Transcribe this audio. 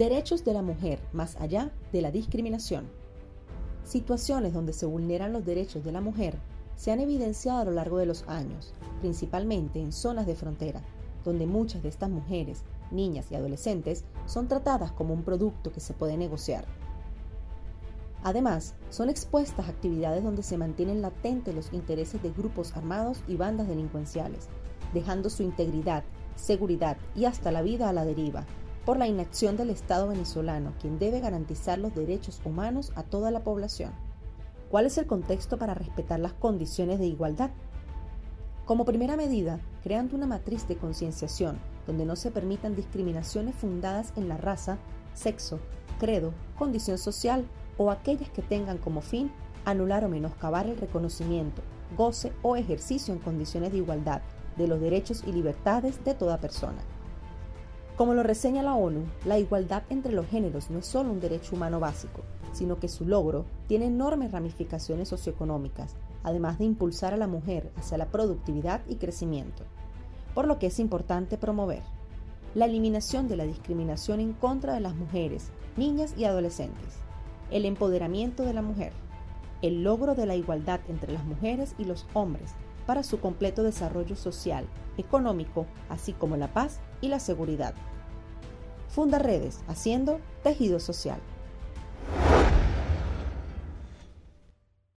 Derechos de la mujer más allá de la discriminación. Situaciones donde se vulneran los derechos de la mujer se han evidenciado a lo largo de los años, principalmente en zonas de frontera, donde muchas de estas mujeres, niñas y adolescentes son tratadas como un producto que se puede negociar. Además, son expuestas a actividades donde se mantienen latentes los intereses de grupos armados y bandas delincuenciales, dejando su integridad, seguridad y hasta la vida a la deriva, por la inacción del Estado venezolano, quien debe garantizar los derechos humanos a toda la población. ¿Cuál es el contexto para respetar las condiciones de igualdad? Como primera medida, creando una matriz de concienciación donde no se permitan discriminaciones fundadas en la raza, sexo, credo, condición social o aquellas que tengan como fin anular o menoscabar el reconocimiento, goce o ejercicio en condiciones de igualdad de los derechos y libertades de toda persona. Como lo reseña la ONU, la igualdad entre los géneros no es solo un derecho humano básico, sino que su logro tiene enormes ramificaciones socioeconómicas, además de impulsar a la mujer hacia la productividad y crecimiento. Por lo que es importante promover la eliminación de la discriminación en contra de las mujeres, niñas y adolescentes, el empoderamiento de la mujer, el logro de la igualdad entre las mujeres y los hombres para su completo desarrollo social, económico, así como la paz y la seguridad. Funda redes haciendo tejido social.